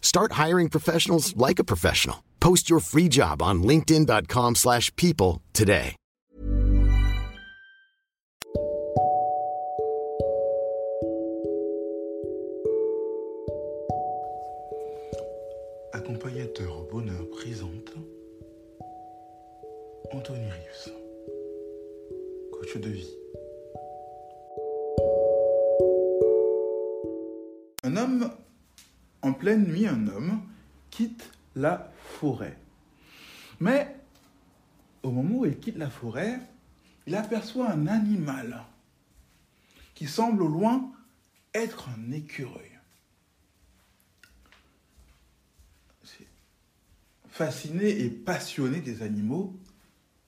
Start hiring professionals like a professional. Post your free job on linkedin.com/people slash people today. Accompagnateur au bonheur présente Anthony Rius, coach de vie. Un homme, en pleine nuit, un homme quitte la forêt. Mais au moment où il quitte la forêt, il aperçoit un animal qui semble au loin être un écureuil. Fasciné et passionné des animaux,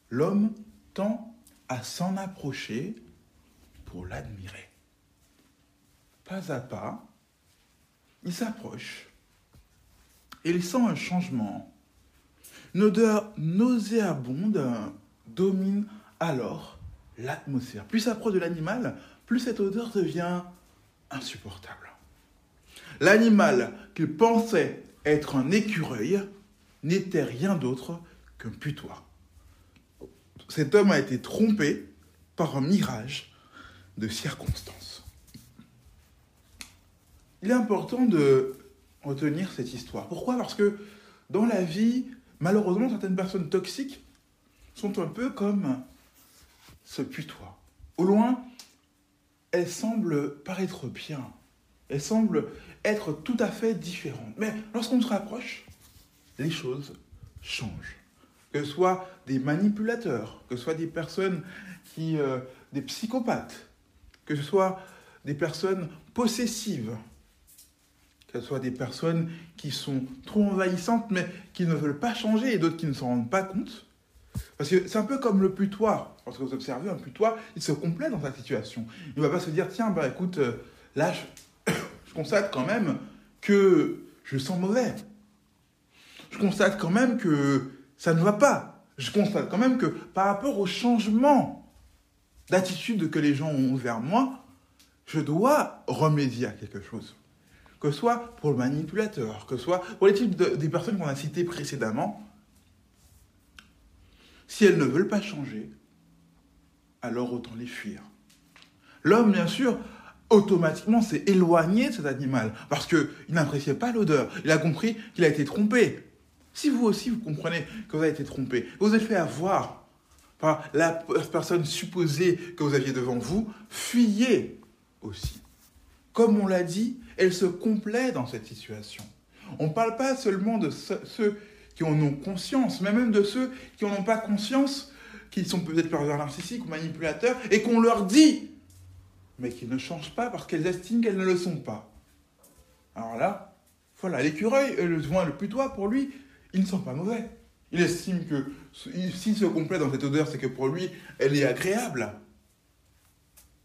l'homme tend à s'en approcher pour l'admirer. Pas à pas, il s'approche et il sent un changement. Une odeur nauséabonde domine alors l'atmosphère. Plus il s'approche de l'animal, plus cette odeur devient insupportable. L'animal qu'il pensait être un écureuil n'était rien d'autre qu'un putois. Cet homme a été trompé par un mirage de circonstances. Il est important de retenir cette histoire. Pourquoi? Parce que dans la vie, malheureusement, certaines personnes toxiques sont un peu comme ce putois. Au loin, elles semblent paraître bien. Elles semblent être tout à fait différentes. Mais lorsqu'on se rapproche, les choses changent. Que ce soit des manipulateurs, que ce soit des personnes qui... euh, des psychopathes, que ce soit des personnes possessives, que ce soit des personnes qui sont trop envahissantes mais qui ne veulent pas changer et d'autres qui ne s'en rendent pas compte. Parce que c'est un peu comme le putois. Lorsque vous observez un putois, il se complaît dans sa situation. Il ne va pas se dire, tiens, bah écoute, euh, là, je, je constate quand même que je sens mauvais. Je constate quand même que ça ne va pas. Je constate quand même que par rapport au changement d'attitude que les gens ont vers moi, je dois remédier à quelque chose que ce soit pour le manipulateur, que ce soit pour les types de- des personnes qu'on a citées précédemment, si elles ne veulent pas changer, alors autant les fuir. L'homme, bien sûr, automatiquement s'est éloigné de cet animal parce qu'il n'appréciait pas l'odeur. Il a compris qu'il a été trompé. Si vous aussi, vous comprenez que vous avez été trompé, vous êtes fait avoir par la personne supposée que vous aviez devant vous, fuyez aussi comme on l'a dit, elle se complaît dans cette situation. On ne parle pas seulement de ce- ceux qui en ont conscience, mais même de ceux qui n'en ont pas conscience, qui sont peut-être pervers narcissiques ou manipulateurs, et qu'on leur dit, mais qui ne changent pas parce qu'elles estiment qu'elles ne le sont pas. Alors là, voilà, l'écureuil, euh, le, moins le putois, pour lui, il ne sent pas mauvais. Il estime que il- s'il se complaît dans cette odeur, c'est que pour lui, elle est agréable.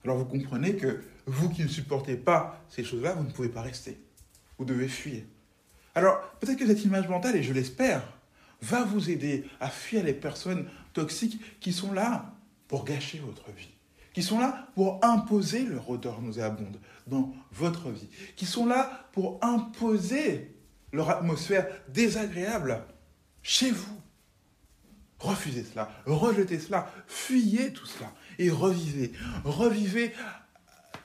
Alors vous comprenez que vous qui ne supportez pas ces choses-là, vous ne pouvez pas rester. Vous devez fuir. Alors peut-être que cette image mentale, et je l'espère, va vous aider à fuir les personnes toxiques qui sont là pour gâcher votre vie, qui sont là pour imposer leur odeur nauséabonde dans votre vie, qui sont là pour imposer leur atmosphère désagréable chez vous. Refusez cela, rejetez cela, fuyez tout cela et revivez. Revivez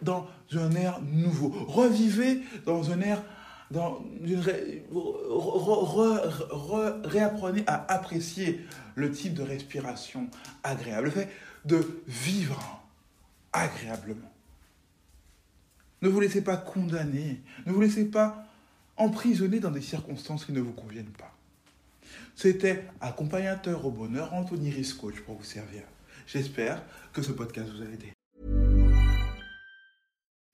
dans un air nouveau. Revivez dans un air dans une ré- re- re- re- réapprenez à apprécier le type de respiration agréable, le fait de vivre agréablement. Ne vous laissez pas condamner, ne vous laissez pas emprisonner dans des circonstances qui ne vous conviennent pas. C'était accompagnateur au bonheur Anthony Riscoach pour vous servir. J'espère que ce podcast vous a aidé.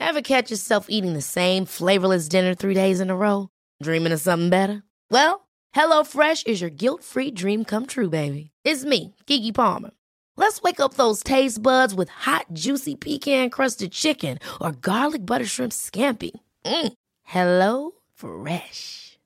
Ever catch yourself eating the same flavorless dinner three days in a row? Dreaming of something better? Well, HelloFresh is your guilt-free dream come true, baby. It's me, Kiki Palmer. Let's wake up those taste buds with hot, juicy pecan-crusted chicken or garlic butter shrimp scampi. Mm. Hello Fresh.